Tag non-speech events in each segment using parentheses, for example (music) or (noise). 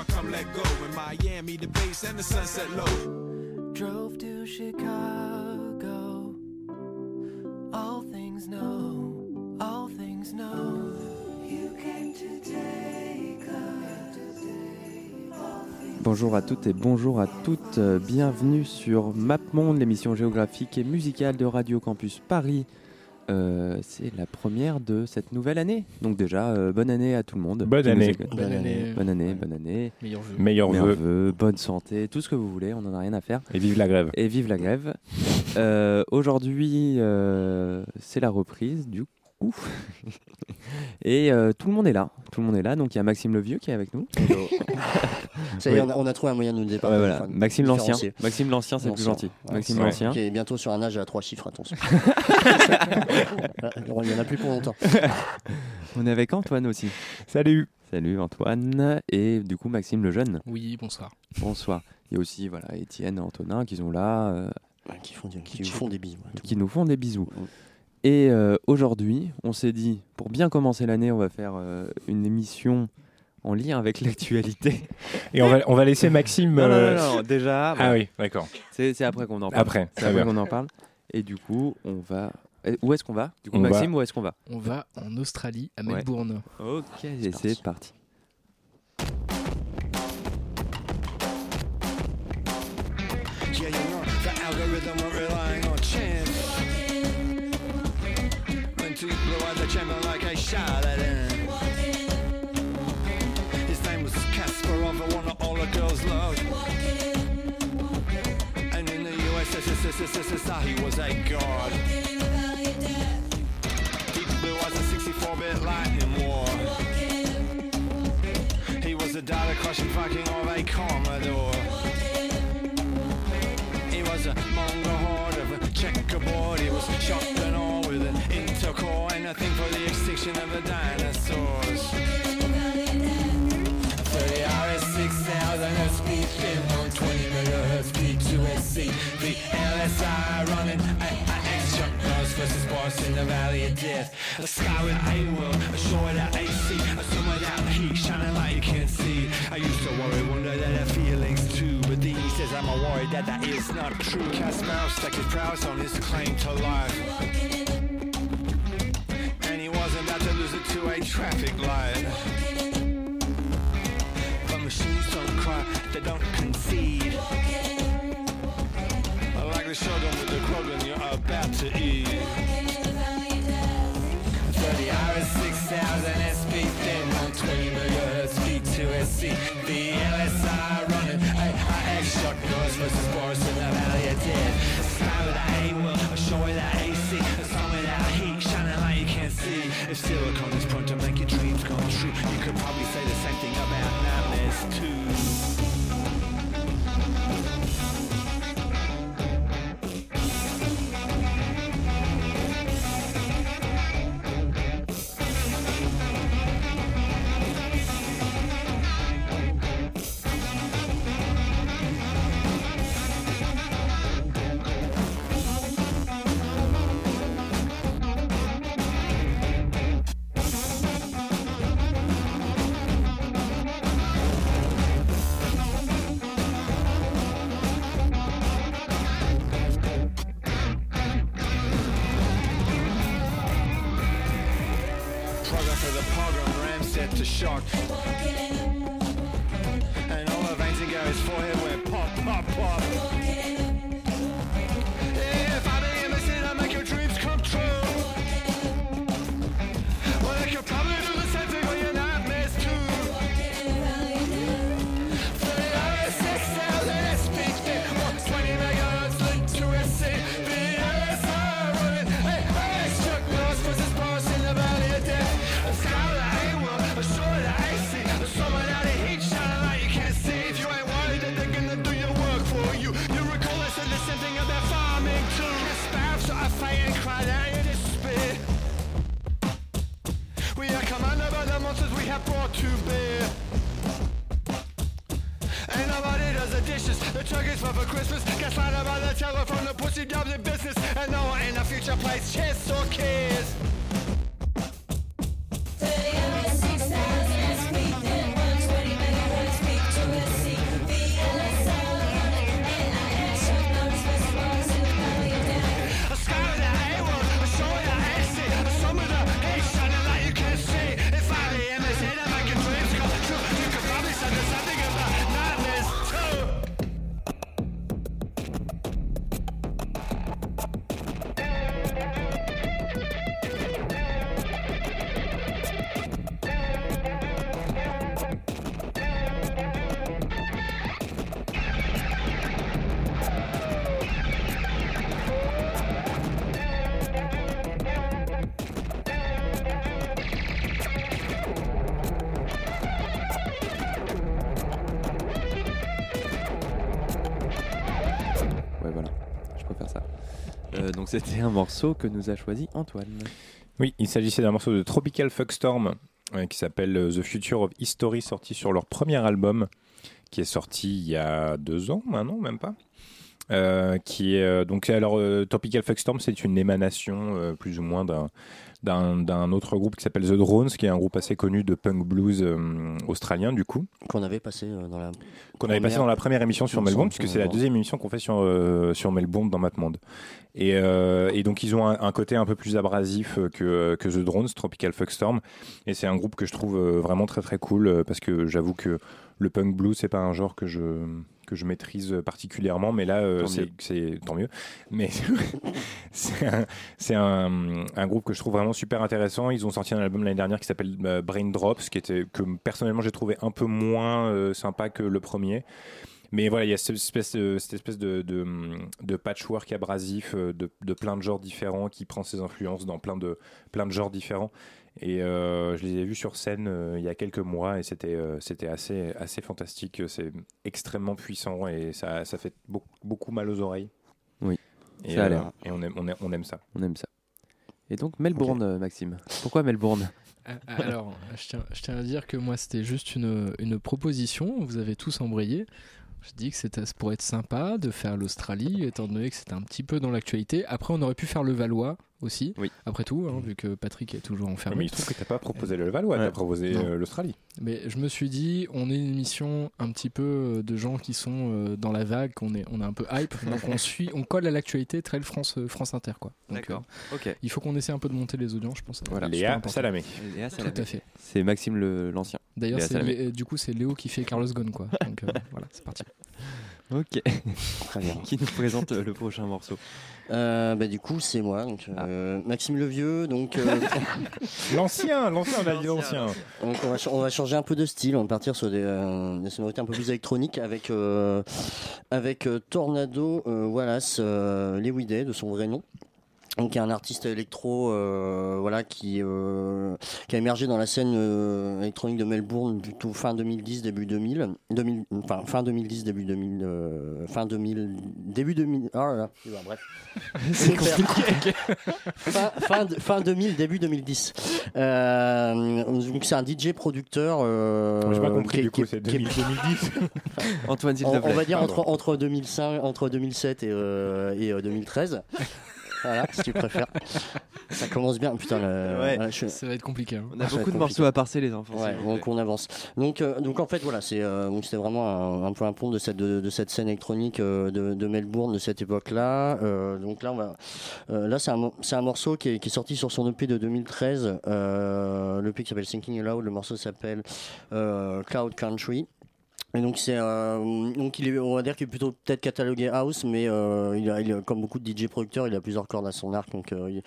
I come let go. In Miami, the base and the sunset low. Drove to Chicago. All things know, all things know. You came to take Bonjour à toutes et bonjour à toutes, euh, bienvenue sur MapMonde, l'émission géographique et musicale de Radio Campus Paris. Euh, c'est la première de cette nouvelle année. Donc déjà, euh, bonne année à tout le monde. Bonne année. Bonne année. Bonne année, bonne année. Meilleur vœux, bonne santé, tout ce que vous voulez, on n'en a rien à faire. et vive la grève. Et vive la grève. Euh, Aujourd'hui, euh, c'est la reprise du (laughs) Et euh, tout le monde est là. Tout le monde est là. Donc il y a Maxime le Vieux qui est avec nous. (laughs) Ça y est, Oui. on a, on a trouvé un moyen de nous départager. Ouais, voilà. enfin, Maxime l'ancien. Maxime l'ancien, c'est le plus gentil. Ouais, Maxime l'ancien. Qui est bientôt sur un âge à trois chiffres, attention. (laughs) Il n'y en a plus pour longtemps. On est avec Antoine aussi. Salut. Salut Antoine. Et du coup Maxime le jeune. Oui, bonsoir. Bonsoir. Il y a aussi voilà, Étienne et Antonin qui sont là, euh, Ouais, qui, font, des- qui font des bisous. qui nous font des bisous. Et euh, aujourd'hui, on s'est dit, pour bien commencer l'année, on va faire euh, une émission en lien avec (laughs) l'actualité. Et on va, on va laisser Maxime. Non, non, euh, non, non, déjà, Ah oui, d'accord. c'est après qu'on en parle. Après, C'est après qu'on en parle. Et du coup, on va. Eh, Où est-ce qu'on va? Du coup, On va- Maxime, où est-ce qu'on va? On va en Australie, à Ouais. Melbourne. Ok, et parti. c'est parti. He was a god. Deep blue was a 64-bit lightning war. He was a data crushing fucking of a Commodore. He was a mongol horde of a checkerboard. He was shocked and all with an intercore and a thing for the extinction of the dinosaurs. 30 RS 6000 speed thin on 20 megahertz P2SC. The LSI running AIX shot nose versus boss in the valley of death. A sky with a world, a shore that I see, a sun without heat, shining like you can't see. I used to worry, wonder that I feelings too, but then he says I'm a worry that that is not true. Kasparov stuck his prowess on his claim to life. And he wasn't about to lose it to a traffic light. But machines don't cry, they don't concede. The shogun with the krogan you're about to eat. 30 hours, 6,000 SP thin on 20 megahertz P2SC. The LSI running AIX shot noise versus Boris in the Valley of Death. Sky with a world, a shore without AC, a sun without heat, shining like you can't see. If silicon is prone to make your dreams come true, you could probably say the same thing about nightmares too. C'était un morceau que nous a choisi Antoine. Oui, il s'agissait d'un morceau de Tropical Fuckstorm euh, qui s'appelle euh, The Future of History, sorti sur leur premier album, qui est sorti il y a deux ans, un an, même pas. Euh, qui est euh, donc alors euh, Tropical Fuckstorm, c'est une émanation euh, plus ou moins d'un autre groupe qui s'appelle The Drones, qui est un groupe assez connu de punk blues euh, australien du coup. Qu'on avait passé dans la. Qu'on avait passé dans la première émission sur Melbourne, puisque c'est la deuxième émission qu'on fait sur, sur Melbourne dans Matmonde. Et, et donc ils ont un, un côté un peu plus abrasif que, que The Drones, Tropical Fuckstorm. Et c'est un groupe que je trouve vraiment très très cool, parce que j'avoue que le punk blues, c'est pas un genre que je que je maîtrise particulièrement, mais là, euh, c'est tant mieux. Mais (laughs) c'est un, c'est un, un groupe que je trouve vraiment super intéressant. Ils ont sorti un album l'année dernière qui s'appelle euh, Brain Drops, qui était que personnellement j'ai trouvé un peu moins euh, sympa que le premier. Mais voilà, il y a cette espèce, de- cette espèce de, de, de patchwork abrasif euh, de, de plein de genres différents qui prend ses influences dans plein de, plein de genres différents. Et euh, je les ai vus sur scène euh, il y a quelques mois et c'était euh, c'était assez, assez fantastique. C'est extrêmement puissant et ça, ça fait beaucoup, beaucoup mal aux oreilles. Oui, Et, ça a euh, l'air. et on, aime, on, aime, on aime ça. On aime ça. Et donc Melbourne, euh, Maxime. Pourquoi Melbourne? Euh, Alors, je tiens, je tiens à dire que moi, c'était juste une, une proposition. Vous avez tous embrayé. Je dis que c'était, ça pourrait être sympa de faire l'Australie, étant donné que c'était un petit peu dans l'actualité. Après, on aurait pu faire le Valois aussi, Oui. après tout, hein, vu que Patrick est toujours Mais enfermé. il trouve que t'as pas proposé le Valois, Ouais. t'as proposé euh, l'Australie. Mais je me suis dit, on est une émission un petit peu euh, de gens qui sont euh, dans la vague, qu'on est, on est un peu hype, (laughs) donc on suit, on colle à l'actualité, très France, euh, France Inter, quoi. Euh, Ok. il faut qu'on essaie un peu de monter les audiences, je pense. Voilà. Léa. Salamé. Léa Tout Salamé. à fait. C'est Maxime le- l'ancien. D'ailleurs, du coup, c'est Léo qui fait Carlos Ghosn, quoi. Donc euh, (laughs) voilà, c'est parti. Ok. Très bien. Qui nous présente euh, le prochain morceau Euh, bah, du coup, c'est moi, donc, euh, Maxime Levieux. Donc, euh, (laughs) L'ancien, l'ancien, on a dit l'ancien. donc on, va, ch- on va changer un peu de style. On va partir sur des, des sonorités un peu plus électroniques avec, avec Tornado Wallace Lewiday, de son vrai nom. Donc, qui est un artiste électro euh, voilà, qui, euh, qui a émergé dans la scène euh, électronique de Melbourne plutôt fin 2010, début 2000. 2000 enfin, fin 2010, début 2000. euh, fin 2000. Début 2000. Oh là là. Bref. (laughs) C'est compliqué. (laughs) fin, fin, de- fin 2000, début 2010. Euh, donc c'est un DJ producteur. Euh, J'ai pas compris qui- du coup, c'est qui- 2000 2010. (laughs) Antoine, s'il on, va dire Pardon. entre, entre 2005, entre 2007 et, euh, et euh, 2013. Voilà, si tu préfères. Ça commence bien. Putain, le- Ouais. voilà, je- Ça va être compliqué. hein. On a Ah, beaucoup de morceaux à parser, les enfants. Ouais, donc on avance. Donc, euh, donc en fait, voilà, c'est euh, c'était vraiment un, un peu un pont de cette de, de cette scène électronique euh, de, de Melbourne de cette époque-là. Euh, donc là, on va, euh, là c'est un un morceau qui est, qui est sorti sur son EP de 2013. Euh, L'EP qui s'appelle Thinking Aloud. Le morceau s'appelle euh, Cloud Country. Et donc c'est euh, donc il est on va dire qu'il est plutôt peut-être catalogué house mais euh, il, a, il a- comme beaucoup de DJ producteurs il a plusieurs cordes à son arc donc euh, il,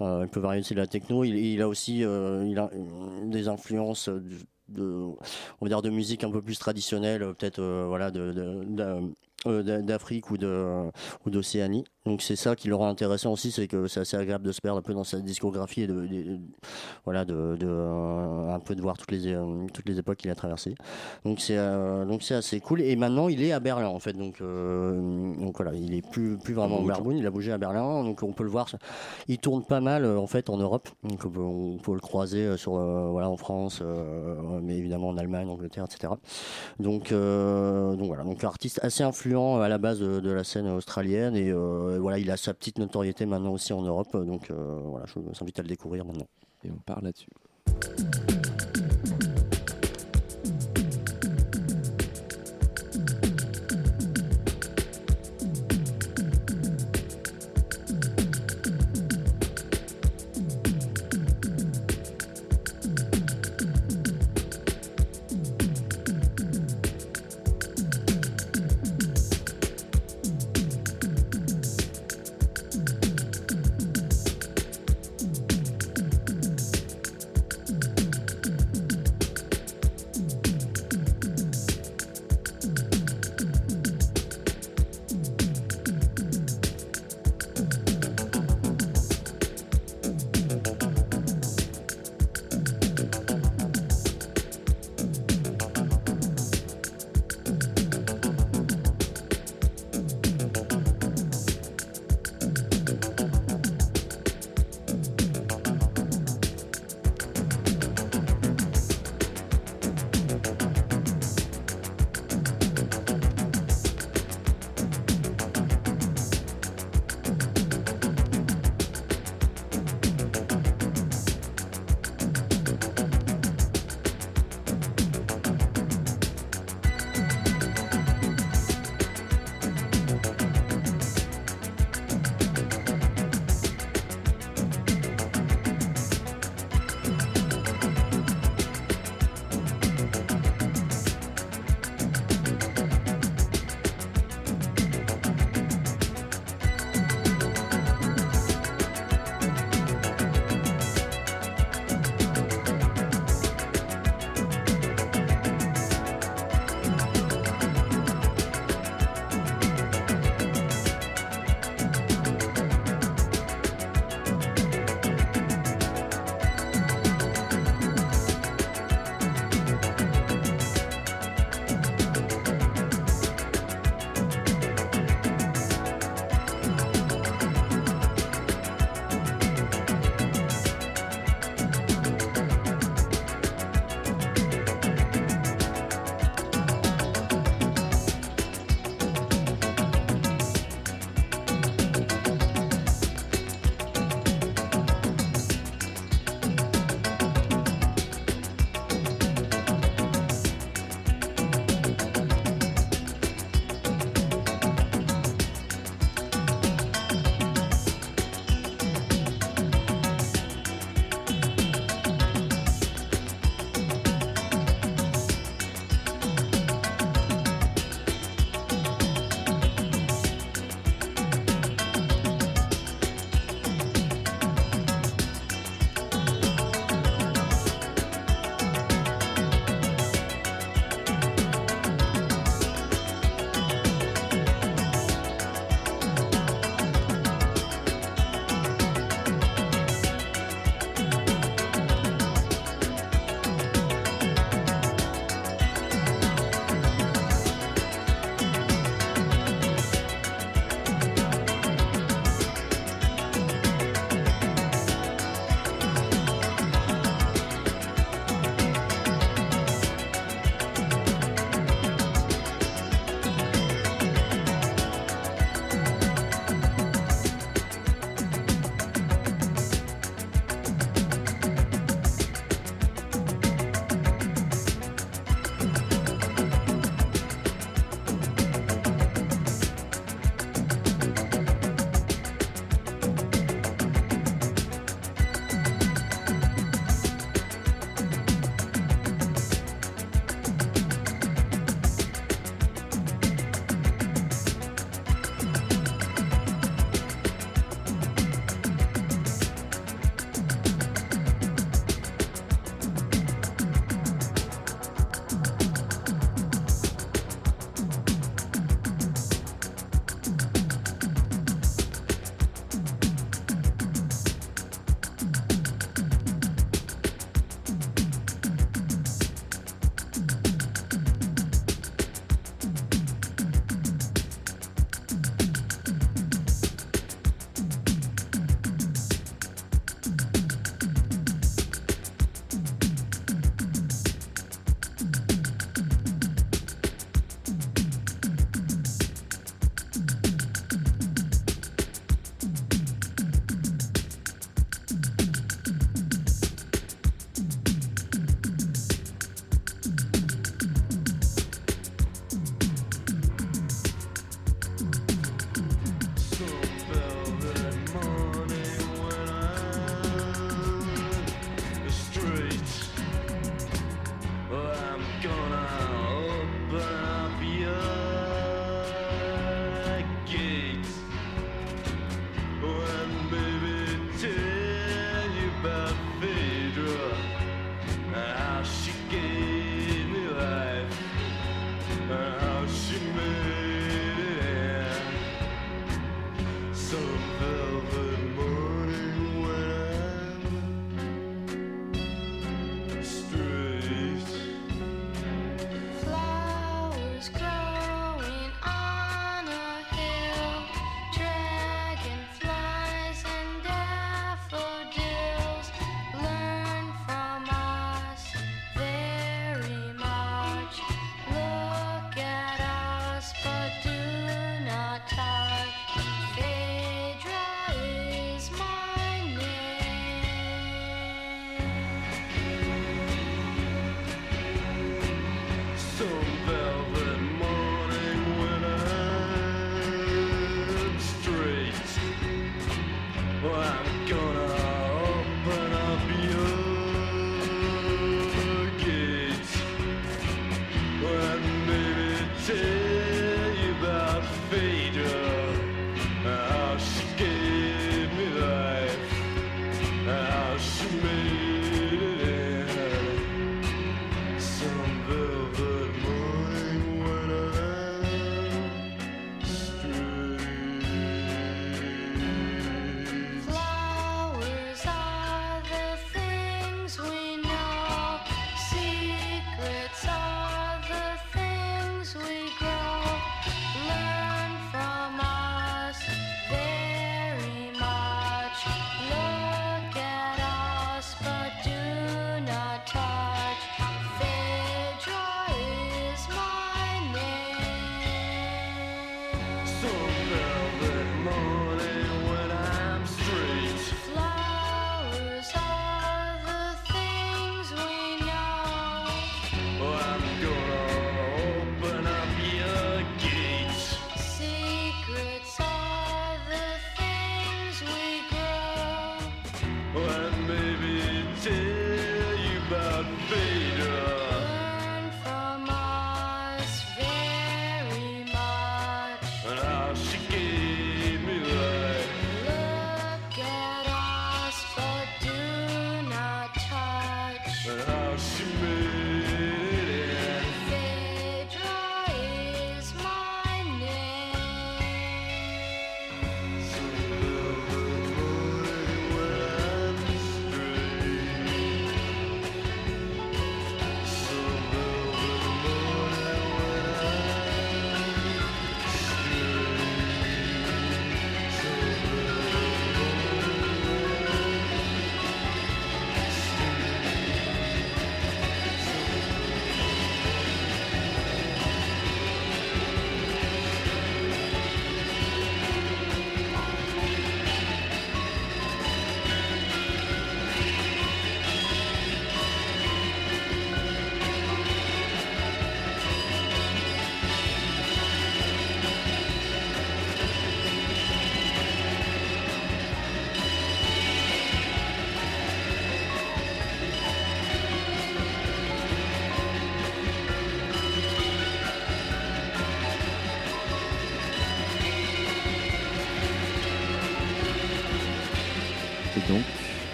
euh, peut varier aussi de la techno. Il, a aussi euh, il a euh, des influences de, on va dire de musique un peu plus traditionnelle peut-être voilà de, de- d'a- d'a- d'Afrique ou de ou d'Océanie Donc c'est ça qui le rend intéressant aussi, c'est que c'est assez agréable de se perdre un peu dans sa discographie et de, de- voilà de, de, euh, un peu de voir toutes les euh, toutes les époques qu'il a traversées. Donc c'est euh, donc c'est assez cool. Et maintenant il est à Berlin en fait. Donc donc voilà, il est plus plus vraiment au Melbourne, il a bougé à Berlin. Donc on peut le voir. Il tourne pas mal en fait en Europe. Donc on peut, on peut le croiser sur voilà en France, mais évidemment en Allemagne, Angleterre, etc. Donc, donc voilà, donc artiste assez influent à la base de, la scène australienne et voilà, il a sa petite notoriété maintenant aussi en Europe. Donc euh, voilà, je vous invite à le découvrir maintenant. Et on part là-dessus.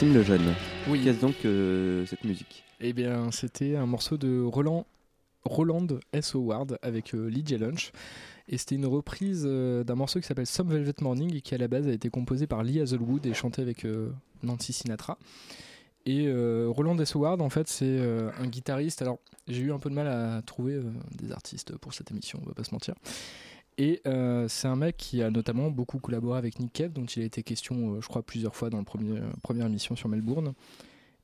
Maxime le Jeune. Oui. Qu'est-ce donc que cette musique? Eh bien, c'était un morceau de Roland, Roland S. Howard avec euh, Lydia Lunch. Et c'était une reprise euh, d'un morceau qui s'appelle Some Velvet Morning et qui à la base a été composé par Lee Hazelwood et chanté avec euh, Nancy Sinatra. Et euh, Roland S. Howard, en fait, c'est euh, un guitariste. Alors, j'ai eu un peu de mal à trouver euh, des artistes pour cette émission, on va pas se mentir. Et euh, c'est un mec qui a notamment beaucoup collaboré avec Nick Cave, dont il a été question, euh, je crois, plusieurs fois dans la premier, première émission sur Melbourne.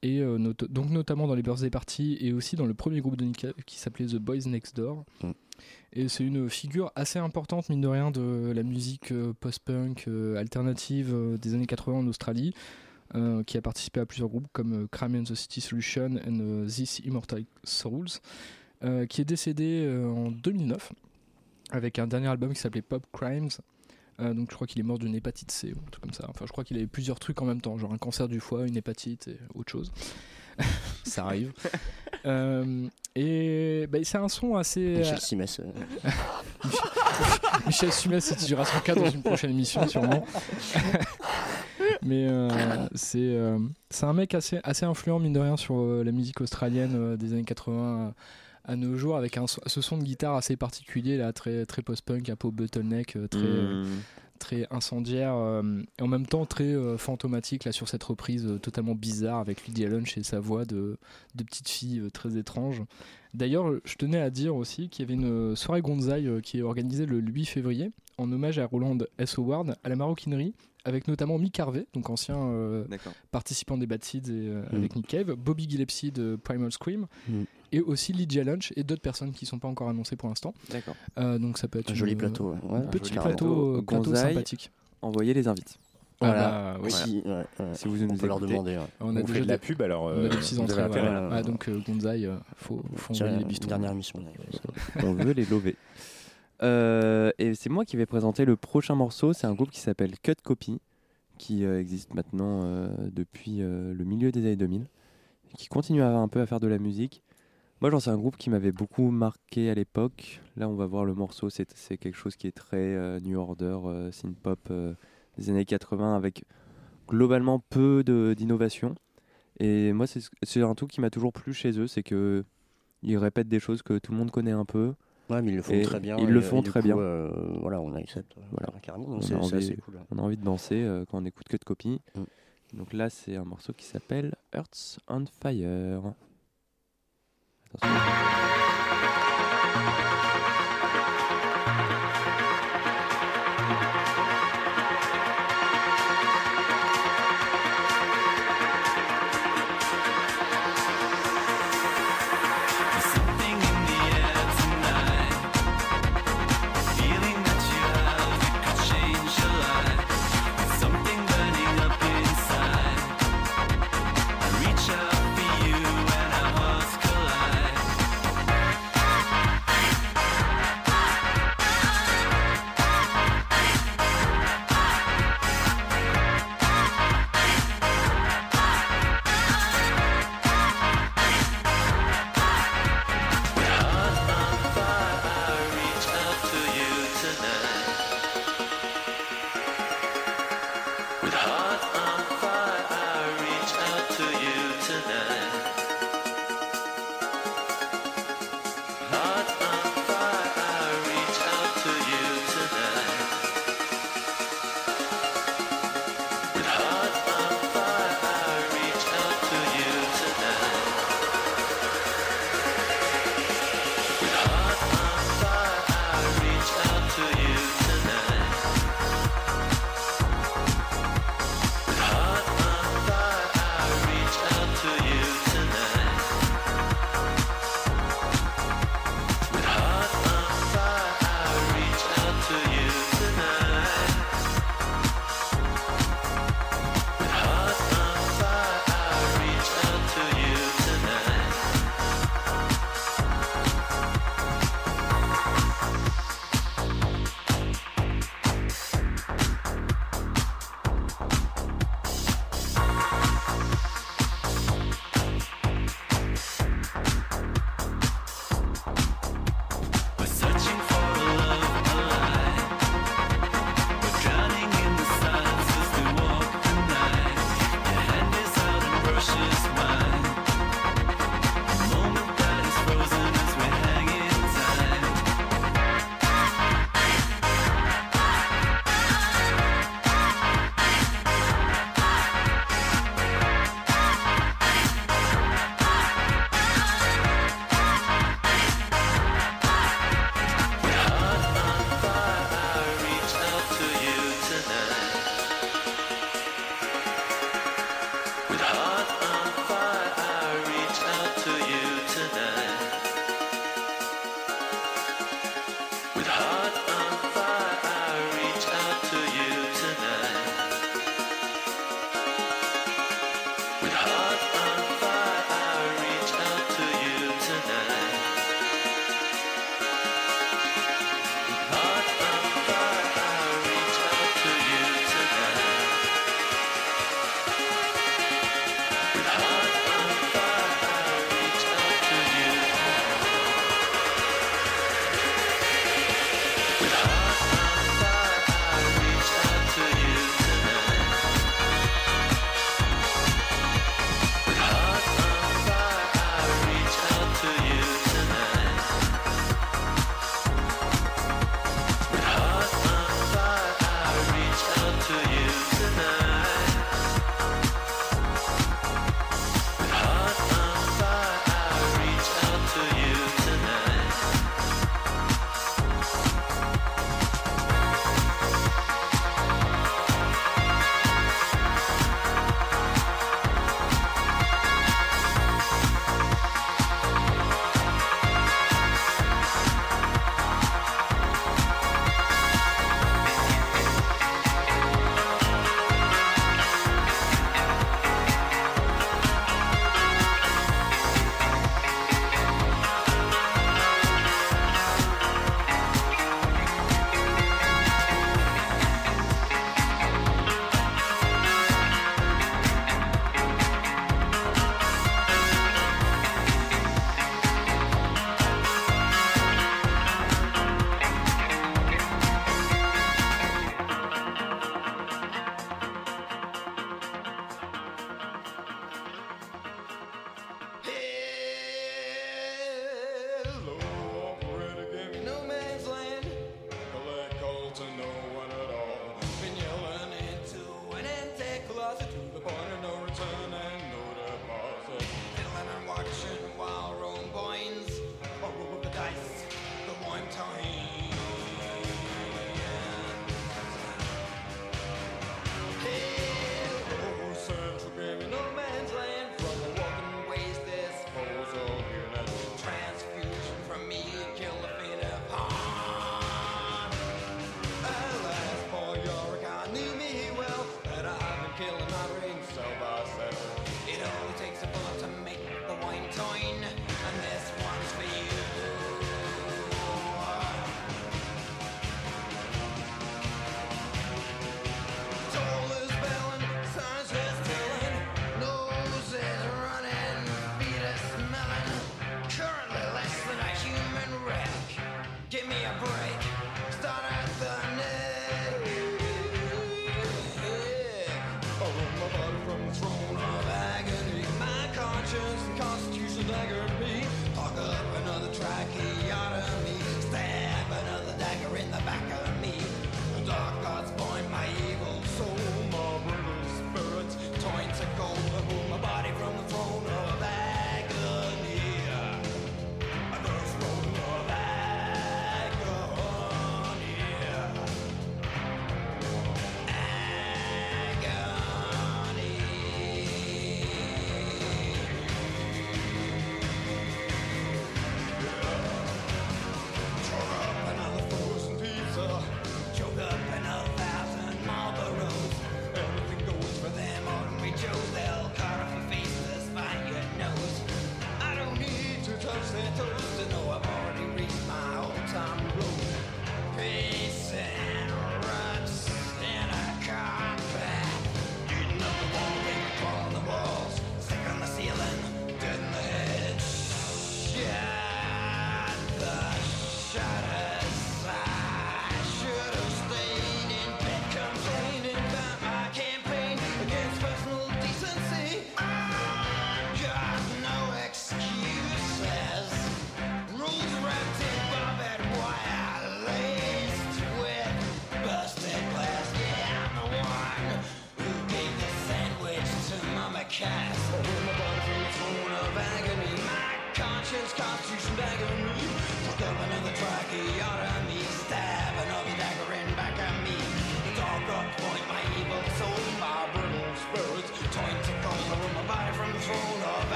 Et euh, not- donc notamment dans les birthday parties et aussi dans le premier groupe de Nick Cave qui s'appelait The Boys Next Door. Mm. Et c'est une figure assez importante, mine de rien, de la musique euh, post-punk euh, alternative euh, des années 80 en Australie, euh, qui a participé à plusieurs groupes comme euh, Crime and the City Solution et euh, This Immortal Souls, euh, qui est décédé euh, en 2009 avec un dernier album qui s'appelait Pop Crimes. Euh, donc je crois qu'il est mort d'une hépatite C ou un truc comme ça. Enfin, je crois qu'il avait plusieurs trucs en même temps, genre un cancer du foie, une hépatite et autre chose. (laughs) ça arrive. (laughs) Euh, et bah, c'est un son assez. Michel Simès. euh, (laughs) Michel Sumès étudiera son cas dans une prochaine émission, sûrement. Mais euh, c'est euh, un mec assez, assez influent, mine de rien, sur euh, la musique australienne euh, des années 80 à nos jours, avec un, ce son de guitare assez particulier, là, très, très post-punk, un peu bottleneck, euh, très, euh, Hmm. très incendiaire, euh, et en même temps très euh, fantomatique, là, sur cette reprise euh, totalement bizarre, avec Lydia Lunch et sa voix de, de petite fille très étrange. D'ailleurs, je tenais à dire aussi qu'il y avait une soirée Gonzaï qui est organisée le 8 février en hommage à Roland S. Howard à la maroquinerie, avec notamment Mick Harvey, donc ancien euh, participant des Bad Seeds et, euh, Mm. avec Nick Cave, Bobby Gillespie de Primal Scream, Mm. Et aussi Lydia Lunch et d'autres personnes qui ne sont pas encore annoncées pour l'instant. D'accord. Euh, donc ça peut être Un une- joli plateau. ouais. Un petit joli plateau, euh, plateau sympathique. Envoyez les invites. Voilà. Ah bah, oui. Si, ouais, ouais. Si vous On nous peut leur demander. ouais. On On, a fait déjà de la des- pub alors. on a euh, des petits entrées. voilà. là. Ah, donc euh, Gonzaï, euh, faut, faut envoyer les bistons. Dernière émission. On veut les lover. Euh, et c'est moi qui vais présenter le prochain morceau. C'est un groupe qui s'appelle Cut Copy, qui euh, existe maintenant euh, depuis euh, le milieu des années 2000, et qui continue à, un peu à faire de la musique. Moi, j'en sais un groupe qui m'avait beaucoup marqué à l'époque. Là, on va voir le morceau. C'est c'est quelque chose qui est très euh, New Order, euh, synth-pop euh, des années 80, avec globalement peu de- d'innovation. Et moi, c'est c'est un truc qui m'a toujours plu chez eux, c'est que ils répètent des choses que tout le monde connaît un peu. Ouais, mais ils le font Et très bien. ils le euh, font très coup, bien. voilà, on accepte Voilà. carrément. On a c'est c'est envie- assez cool. On a envie de danser quand on écoute que de copie. Mm. Donc là, c'est un morceau qui s'appelle Earth's on Fire. くださ。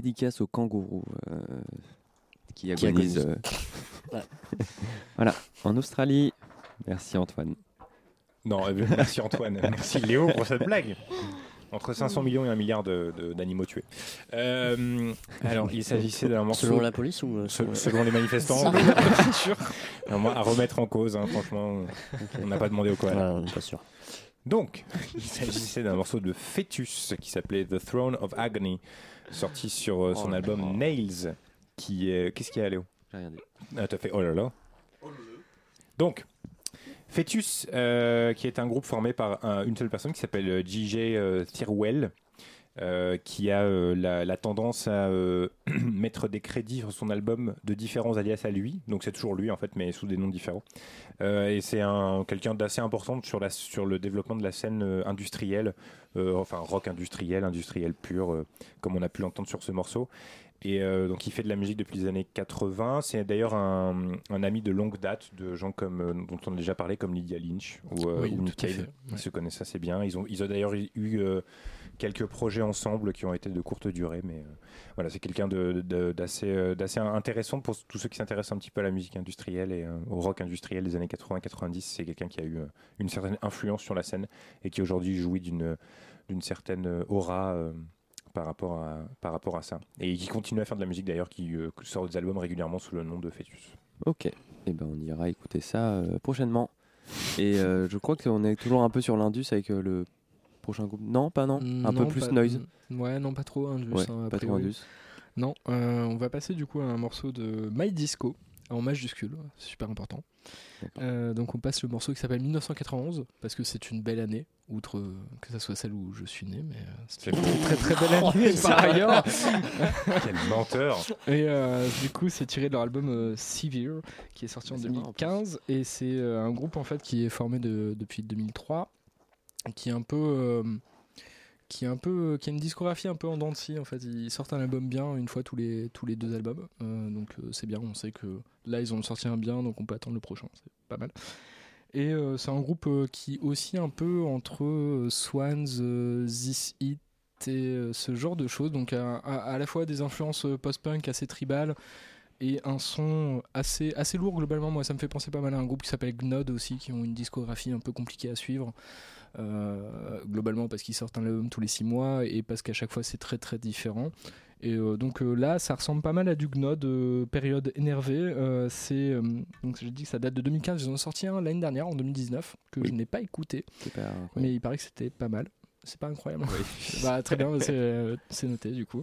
Dédicace au kangourou euh, qui Qui agonise. euh. (laughs) Voilà, en Australie. Merci Antoine. Non, euh, merci Antoine. (laughs) Merci Léo pour cette blague. Entre 500 millions et 1 milliard d'animaux tués. Euh, alors, il s'agissait d'un morceau. Selon la police ou Se- selon- selon les manifestants, (laughs) c'est sûr. Non, moi, à remettre en cause, hein, franchement, on n'a pas demandé au on n'est pas sûr. Donc, il s'agissait d'un morceau de Fetus qui s'appelait The Throne of Agony, sorti sur euh, son Oh album là. Nails. Qui est... Qu'est-ce qu'il y a, Léo? J'ai rien dit. Ah, t'as fait oh là là. Donc, Fetus, euh, qui est un groupe formé par un- une seule personne qui s'appelle euh, JJ euh, Thirlwell, euh, qui a euh, la, la tendance à euh, (clears throat) mettre des crédits sur son album de différents alias à lui. Donc c'est toujours lui en fait, mais sous des noms différents. Et c'est un quelqu'un d'assez important sur, la, sur le développement de la scène industrielle, enfin rock industriel, industriel pur, comme on a pu l'entendre sur ce morceau. Et euh, donc il fait de la musique depuis les années 80. C'est d'ailleurs un, un ami de longue date de gens comme euh, dont on a déjà parlé, comme Lydia Lynch ou, euh, Oui, ou Nick Cave. Ils ouais. se connaissent assez bien. Ils ont, ils ont d'ailleurs eu quelques projets ensemble qui ont été de courte durée, mais euh, voilà, c'est quelqu'un euh, d'assez intéressant pour tous ceux qui s'intéressent un petit peu à la musique industrielle et euh, au rock industriel des années 80-90. C'est quelqu'un qui a eu une certaine influence sur la scène et qui aujourd'hui jouit d'une certaine aura. par rapport, à, ça. Et qui continue à faire de la musique d'ailleurs, qui sort des albums régulièrement sous le nom de Fetus. Ok, et ben on ira écouter ça prochainement. Et je crois qu'on est toujours un peu sur l'Indus avec le prochain groupe. Non, pas non, un peu plus pas- noise. Ouais, non, pas trop Indus. Ouais, hein, a pas trop. Indus. Non, euh, on va passer du coup à un morceau de My Disco en majuscule, c'est super important. Euh, donc on passe le morceau qui s'appelle 1991 parce que c'est une belle année, outre euh, que ça soit celle où je suis né, mais c'est une très très (laughs) belle année par ailleurs. (laughs) Quel menteur Et euh, du coup, c'est tiré de leur album euh, Severe, qui est sorti en Ah, c'est vrai, en 2015. Et c'est euh, un groupe en fait qui est formé de- depuis 2003, qui est un peu, euh, qui est un peu, qui a une discographie un peu en dents de scie. En fait, ils sortent un album bien une fois tous les tous les deux albums. Euh, donc euh, c'est bien. On sait que là ils ont sorti un bien, donc on peut attendre le prochain. C'est pas mal. Et c'est un groupe qui aussi un peu entre Swans, This It et ce genre de choses. Donc à, à- la fois des influences post-punk assez tribales et un son assez, assez lourd globalement. Moi ça me fait penser pas mal à un groupe qui s'appelle Gnod aussi, qui ont une discographie un peu compliquée à suivre. Euh, globalement parce qu'ils sortent un album tous les six mois et parce qu'à chaque fois c'est très très différent. Et euh, donc euh, là, ça ressemble pas mal à du Gnod, période énervée. C'est donc j'ai dit que ça date de 2015. Ils en ont sorti un l'année dernière, en 2019, que Oui. je n'ai pas écouté, pas mais il paraît que c'était pas mal. C'est pas incroyable. (laughs) bah, très bien, c'est noté du coup.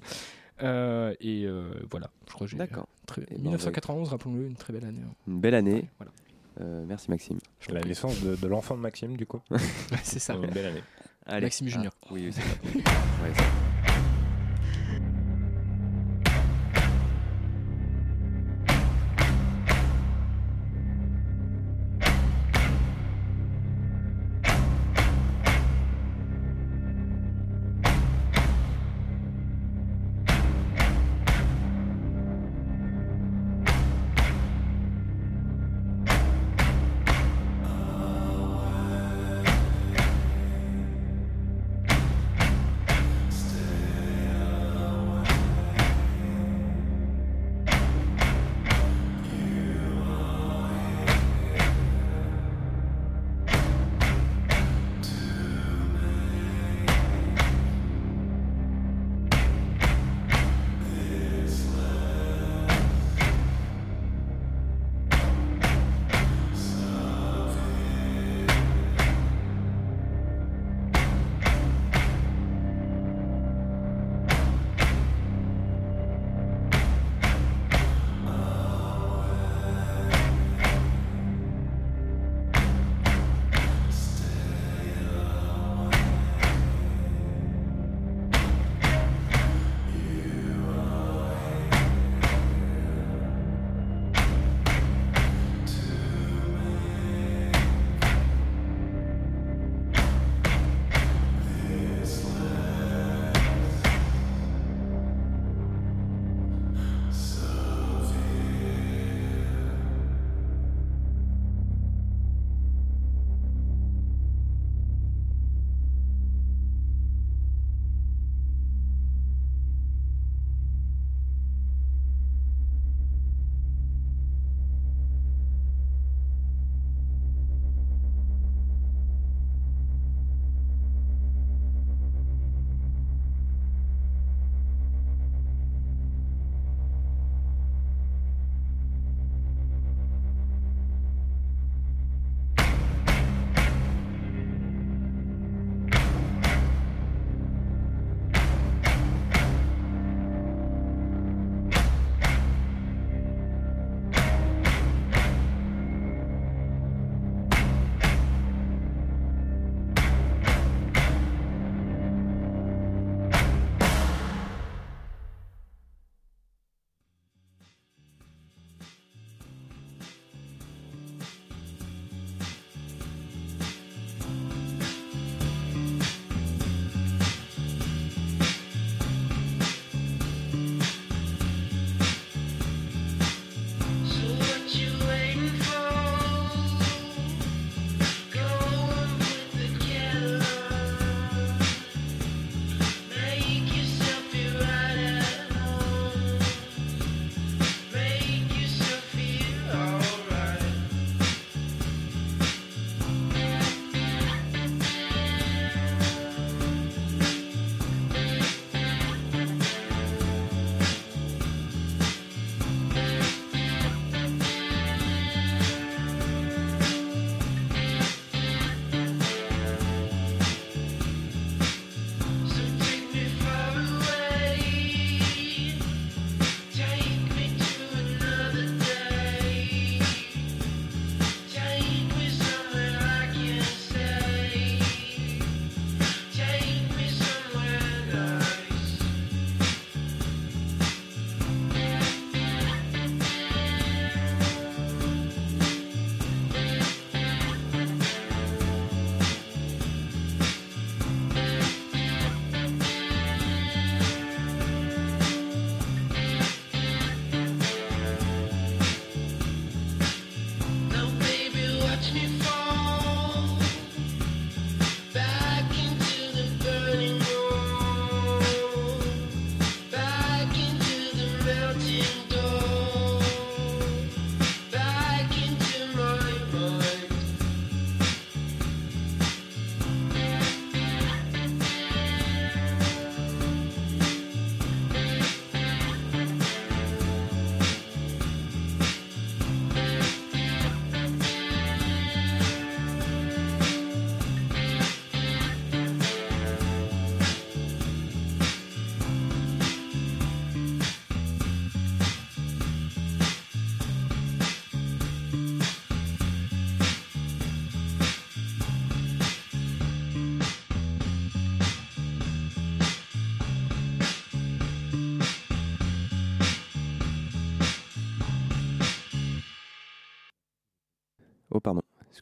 Euh, et euh, voilà, je crois que j'ai. D'accord. très- Eh ben, 1991, rappelons-le, une très belle année. hein. Une belle année. Voilà. Euh, merci Maxime. La naissance de, de l'enfant de Maxime, du coup. (laughs) c'est ça. Une belle année. Allez. Maxime Junior. Ah, oui, oui, c'est ça. (laughs) Ouais,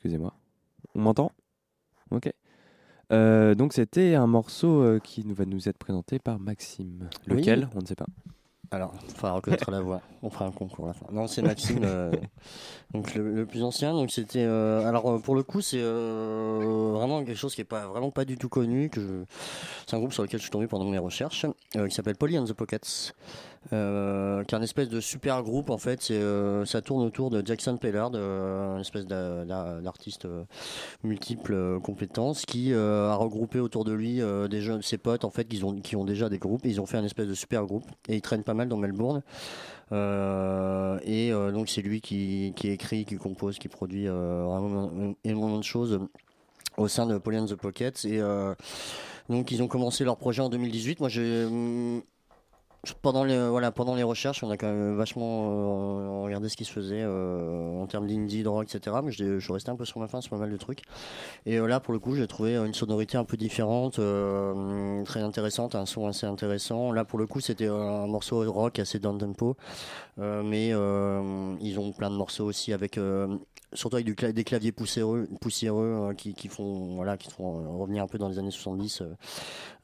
excusez-moi. On m'entend? Ok. Euh, donc c'était un morceau euh, qui nous va nous être présenté par Maxime. Oui. Lequel? On ne sait pas. Alors, il faudra reconnaître la voix. On fera un concours à la fin. Non, c'est Maxime, euh, donc le, le plus ancien. Donc c'était. alors pour le coup, c'est vraiment quelque chose qui est pas vraiment pas du tout connu. Que je- c'est un groupe sur lequel je suis tombé pendant mes recherches, qui s'appelle Polly and the Pockets, euh, qui est un espèce de super groupe en fait. Euh, ça tourne autour de Jackson Pellard, euh, un espèce d'a- d'a- d'artiste euh, multiples euh, compétences, qui euh, a regroupé autour de lui des ses potes en fait, qui ont déjà des groupes. Ils ont fait un espèce de super groupe et ils traînent pas mal dans Melbourne. Et donc c'est lui qui, écrit, qui compose, qui produit vraiment énormément de choses au sein de Polly and the Pockets. Et donc ils ont commencé leur projet en 2018. Moi j'ai hum, pendant les voilà pendant les recherches, on a quand même vachement euh, regardé ce qui se faisait euh, en termes d'indie, de rock, etc. Mais je, je resté un peu sur ma faim sur pas mal de trucs. Et euh, là, pour le coup, j'ai trouvé une sonorité un peu différente, euh, très intéressante, un son assez intéressant. Là, pour le coup, c'était un morceau rock assez down tempo, euh, mais ils ont plein de morceaux aussi avec. Surtout avec des claviers poussiéreux, euh, qui, font euh, revenir un peu dans les années 70 euh,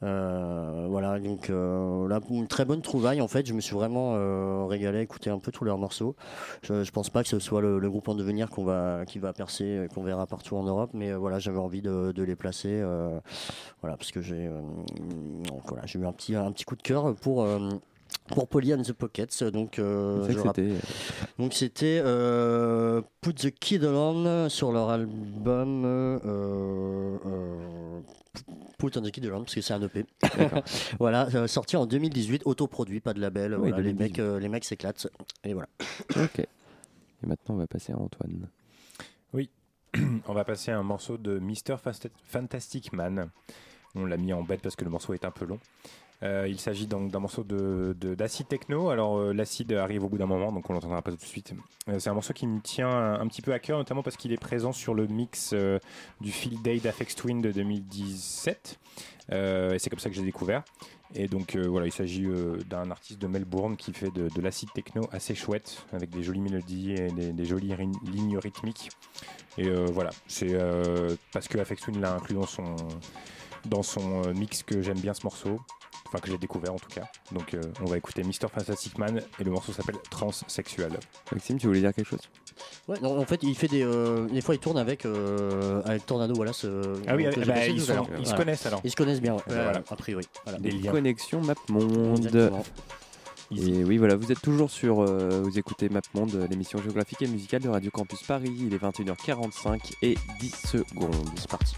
euh, voilà donc là une très bonne trouvaille en fait. Je me suis vraiment régalé à écouter un peu tous leurs morceaux. Je, je pense pas que ce soit le, le groupe en devenir qu'on va qui va percer qu'on verra partout en Europe mais voilà j'avais envie de, de les placer voilà parce que j'ai voilà j'ai eu un petit un petit coup de cœur pour pour Polly and the Pockets donc euh, c'était. donc c'était euh, Put the Kid On sur leur album euh, euh, Put on the Kid On parce que c'est un EP. (laughs) voilà, euh, sorti en 2018, autoproduit, pas de label. Oui, voilà, les 2018. mecs, euh, les mecs s'éclatent. Et voilà. Ok. Et maintenant, on va passer à Antoine. (clears throat) On va passer à un morceau de Mr. Fantastic Man. On l'a mis en bête parce que le morceau est un peu long. Euh, il s'agit donc d'un morceau de de- d'acide techno. Alors euh, l'acide arrive au bout d'un moment, donc on l'entendra pas tout de suite. Euh, c'est un morceau qui me tient un, petit peu à cœur, notamment parce qu'il est présent sur le mix du Field Day d'Afex Twin de 2017. Euh, et c'est comme ça que j'ai découvert. Et donc voilà, il s'agit d'un artiste de Melbourne qui fait de, de l'acide techno assez chouette, avec des jolies mélodies et des, jolies lignes rythmiques. Et voilà, c'est parce que Afex Twin l'a inclus dans son, dans son mix que j'aime bien ce morceau. Enfin, que j'ai découvert en tout cas. Donc, euh, on va écouter Mr. Fantastic Man et le morceau s'appelle Transsexual. Maxime, tu voulais dire quelque chose? Ouais, non, en fait, il fait des. euh, des fois, il tourne avec, euh, avec Tornado. Voilà, ce, Ah oui, ben, passé ils, sont- se connaissent alors. Ils se connaissent bien, ouais. Voilà. a priori. Voilà. Des liens. Connexion MapMonde. Et oui, voilà, vous êtes toujours sur. euh, vous écoutez MapMonde, l'émission géographique et musicale de Radio Campus Paris. Il est 21h45 et 10 secondes. C'est parti.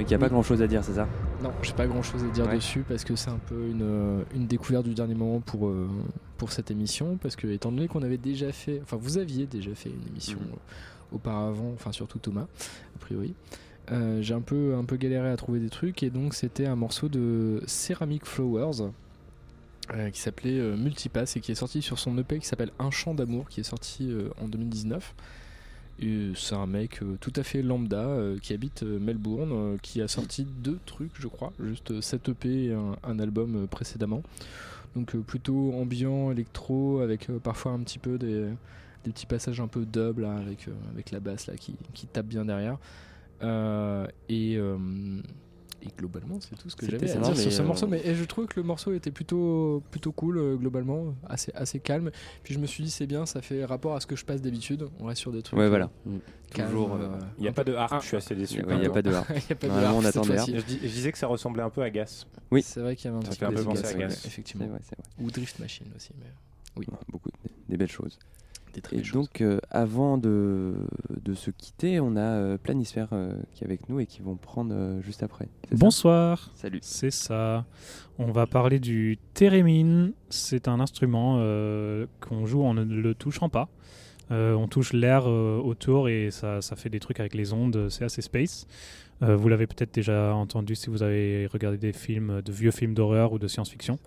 Mais qui a pas grand chose à dire, c'est ça Non, j'ai pas grand chose à dire Ouais. dessus parce que c'est un peu une, euh, une découverte du dernier moment pour, euh, pour cette émission. Parce que, étant donné qu'on avait déjà fait, enfin, vous aviez déjà fait une émission Mhm. euh, auparavant, enfin, surtout Thomas, a priori. euh, j'ai un peu, un peu galéré à trouver des trucs et donc c'était un morceau de Ceramic Flowers euh, qui s'appelait euh, Multipass et qui est sorti sur son EP qui s'appelle Un chant d'amour qui est sorti en 2019. Et c'est un mec euh, tout à fait lambda euh, qui habite euh, Melbourne, euh, qui a sorti deux trucs, je crois, juste 7 EP et un, album euh, précédemment. Donc euh, plutôt ambiant, électro, avec euh, parfois un petit peu des, petits passages un peu dub avec, euh, avec la basse là, qui, qui tape bien derrière. Euh, et, euh, et globalement, c'est tout ce que j'avais à dire sur ce euh, morceau. Mais et je trouve que le morceau était plutôt, plutôt cool, euh, globalement, assez, assez calme. Puis je me suis dit, c'est bien, ça fait rapport à ce que je passe d'habitude. On reste sur des trucs. Ouais, euh, voilà. calmes, Toujours, Il n'y a pas de harpe, je suis assez déçu. (laughs) Il y a pas de harpe. On fois-ci. Je, dis- je disais que ça ressemblait un peu à Gas. Oui. C'est vrai qu'il y avait un Ça petit fait un peu penser à Gas. effectivement. Ou Drift Machine aussi, mais oui, beaucoup de- des belles choses. Des très Et donc, euh, avant de, de se quitter, on a euh, Planisphère euh, qui est avec nous et qui vont prendre euh, juste après. Bonsoir. Salut. C'est ça. On va parler du theremin. C'est un instrument euh, qu'on joue en ne le touchant pas. Euh, on touche l'air euh, autour et ça, ça fait des trucs avec les ondes. C'est assez space. Euh, vous l'avez peut-être déjà entendu si vous avez regardé des films, de vieux films d'horreur ou de science-fiction.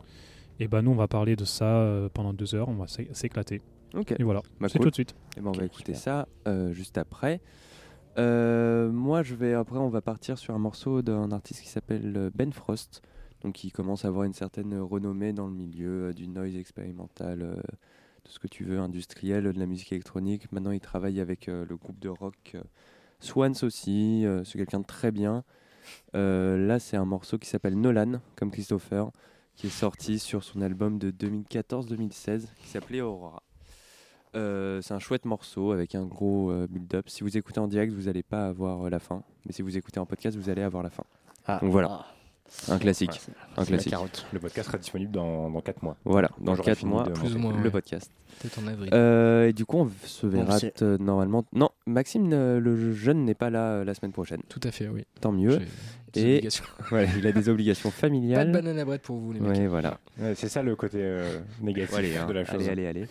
Et ben nous, on va parler de ça euh, pendant deux heures. On va s'é- s'éclater. Ok. Et voilà. Bah, C'est cool. tout de suite. Eh ben, on va écouter super. ça euh, juste après. Euh, moi, je vais après, on va partir sur un morceau d'un artiste qui s'appelle euh, Ben Frost, donc qui commence à avoir une certaine renommée dans le milieu euh, du noise expérimental, euh, tout ce que tu veux, industriel, de la musique électronique. Maintenant, il travaille avec euh, le groupe de rock euh, Swans aussi. euh, c'est quelqu'un de très bien. Euh, là, c'est un morceau qui s'appelle Nolan, comme Christopher, qui est sorti sur son album de 2014-2016, qui s'appelait Aurora. Euh, c'est un chouette morceau avec un gros euh, build-up. Si vous écoutez en direct, vous n'allez pas avoir euh, la fin. Mais si vous écoutez en podcast, vous allez avoir la fin. Ah, Donc voilà. ah, Un classique. voilà, c'est- un c'est la classique. carotte. Le podcast sera disponible dans, dans 4 mois. Voilà, dans j'aurai 4 fini mois, de Plus ou moins, le ouais. podcast. Peut-être en avril. Euh, et du coup, on se verra euh, normalement. Non, Maxime, le jeune, n'est pas là euh, la semaine prochaine. Tout à fait, oui. Tant mieux. Et (laughs) il a des obligations Pas de familiales. banane à bread pour vous, les mecs. Ouais, voilà. Ouais, c'est ça le côté euh, négatif Allez, hein, de la chose. allez, allez, allez.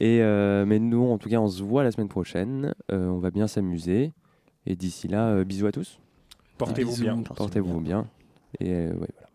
Et euh, mais nous, en tout cas, on se voit la semaine prochaine. Euh, on va bien s'amuser. Et d'ici là, euh, bisous à tous. Portez-vous bien. Portez-vous bien. Et euh, ouais, voilà.